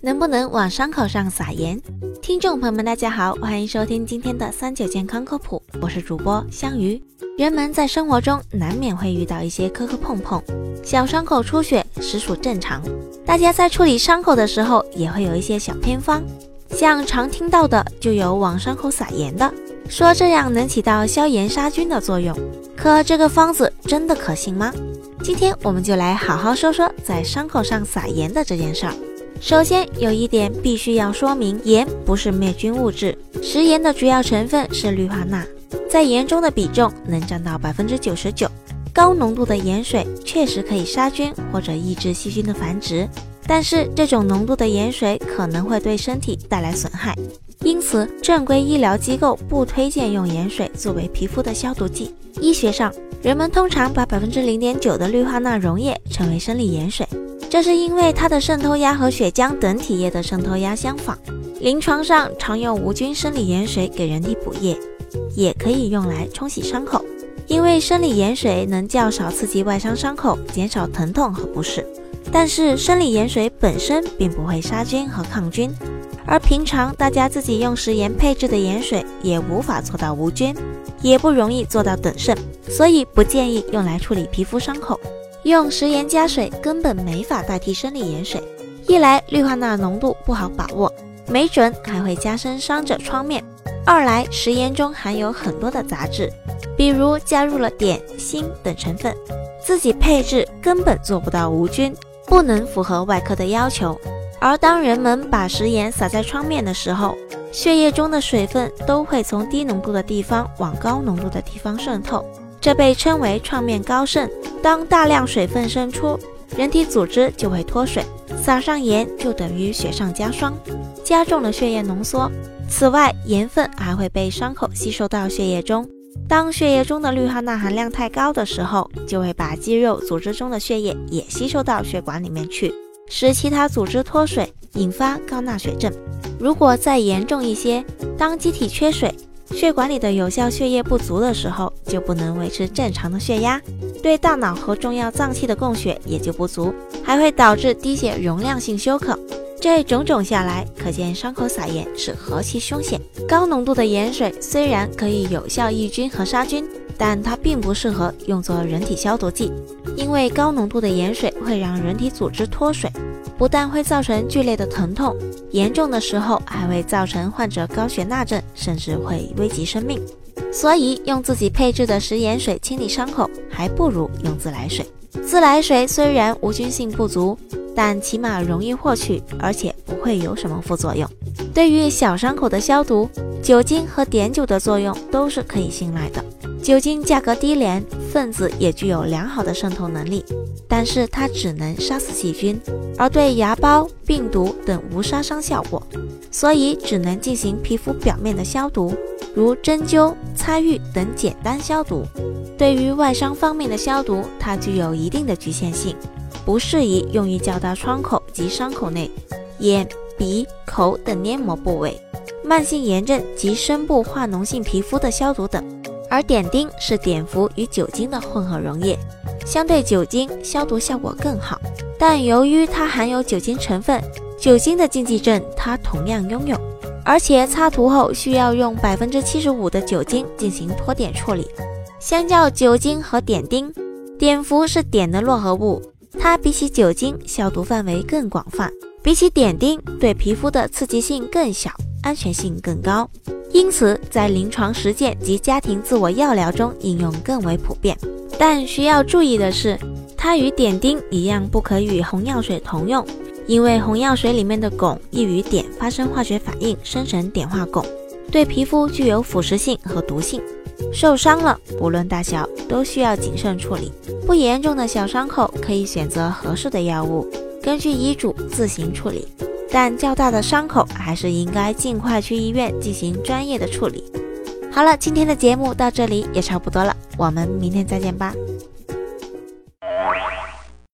能不能往伤口上撒盐？听众朋友们，大家好，欢迎收听今天的三九健康科普，我是主播香鱼。人们在生活中难免会遇到一些磕磕碰碰，小伤口出血实属正常。大家在处理伤口的时候，也会有一些小偏方，像常听到的就有往伤口撒盐的，说这样能起到消炎杀菌的作用。可这个方子真的可行吗？今天我们就来好好说说在伤口上撒盐的这件事儿。首先有一点必须要说明，盐不是灭菌物质，食盐的主要成分是氯化钠，在盐中的比重能占到百分之九十九。高浓度的盐水确实可以杀菌或者抑制细菌的繁殖，但是这种浓度的盐水可能会对身体带来损害，因此正规医疗机构不推荐用盐水作为皮肤的消毒剂。医学上，人们通常把百分之零点九的氯化钠溶液称为生理盐水。这是因为它的渗透压和血浆等体液的渗透压相仿。临床上常用无菌生理盐水给人体补液，也可以用来冲洗伤口。因为生理盐水能较少刺激外伤伤口，减少疼痛和不适。但是生理盐水本身并不会杀菌和抗菌，而平常大家自己用食盐配制的盐水也无法做到无菌，也不容易做到等渗，所以不建议用来处理皮肤伤口。用食盐加水根本没法代替生理盐水，一来氯化钠浓度不好把握，没准还会加深伤者创面；二来食盐中含有很多的杂质，比如加入了碘、锌等成分，自己配置根本做不到无菌，不能符合外科的要求。而当人们把食盐撒在创面的时候，血液中的水分都会从低浓度的地方往高浓度的地方渗透。这被称为创面高渗。当大量水分渗出，人体组织就会脱水，撒上盐就等于雪上加霜，加重了血液浓缩。此外，盐分还会被伤口吸收到血液中。当血液中的氯化钠含量太高的时候，就会把肌肉组织中的血液也吸收到血管里面去，使其他组织脱水，引发高钠血症。如果再严重一些，当机体缺水。血管里的有效血液不足的时候，就不能维持正常的血压，对大脑和重要脏器的供血也就不足，还会导致低血容量性休克。这种种下来，可见伤口撒盐是何其凶险。高浓度的盐水虽然可以有效抑菌和杀菌，但它并不适合用作人体消毒剂，因为高浓度的盐水会让人体组织脱水。不但会造成剧烈的疼痛，严重的时候还会造成患者高血钠症，甚至会危及生命。所以，用自己配制的食盐水清理伤口，还不如用自来水。自来水虽然无菌性不足，但起码容易获取，而且不会有什么副作用。对于小伤口的消毒，酒精和碘酒的作用都是可以信赖的。酒精价格低廉，分子也具有良好的渗透能力，但是它只能杀死细菌，而对芽孢、病毒等无杀伤效果，所以只能进行皮肤表面的消毒，如针灸、擦浴等简单消毒。对于外伤方面的消毒，它具有一定的局限性，不适宜用于较大创口及伤口内、眼、鼻、口等黏膜部位、慢性炎症及深部化脓性皮肤的消毒等。而碘酊是碘伏与酒精的混合溶液，相对酒精消毒效果更好，但由于它含有酒精成分，酒精的禁忌症它同样拥有，而且擦涂后需要用百分之七十五的酒精进行脱碘处理。相较酒精和碘酊，碘伏是碘的络合物，它比起酒精消毒范围更广泛，比起碘酊对皮肤的刺激性更小，安全性更高。因此，在临床实践及家庭自我药疗中应用更为普遍。但需要注意的是，它与碘酊一样，不可与红药水同用，因为红药水里面的汞易与碘发生化学反应，生成碘化汞，对皮肤具有腐蚀性和毒性。受伤了，不论大小，都需要谨慎处理。不严重的小伤口，可以选择合适的药物，根据医嘱自行处理。但较大的伤口还是应该尽快去医院进行专业的处理。好了，今天的节目到这里也差不多了，我们明天再见吧。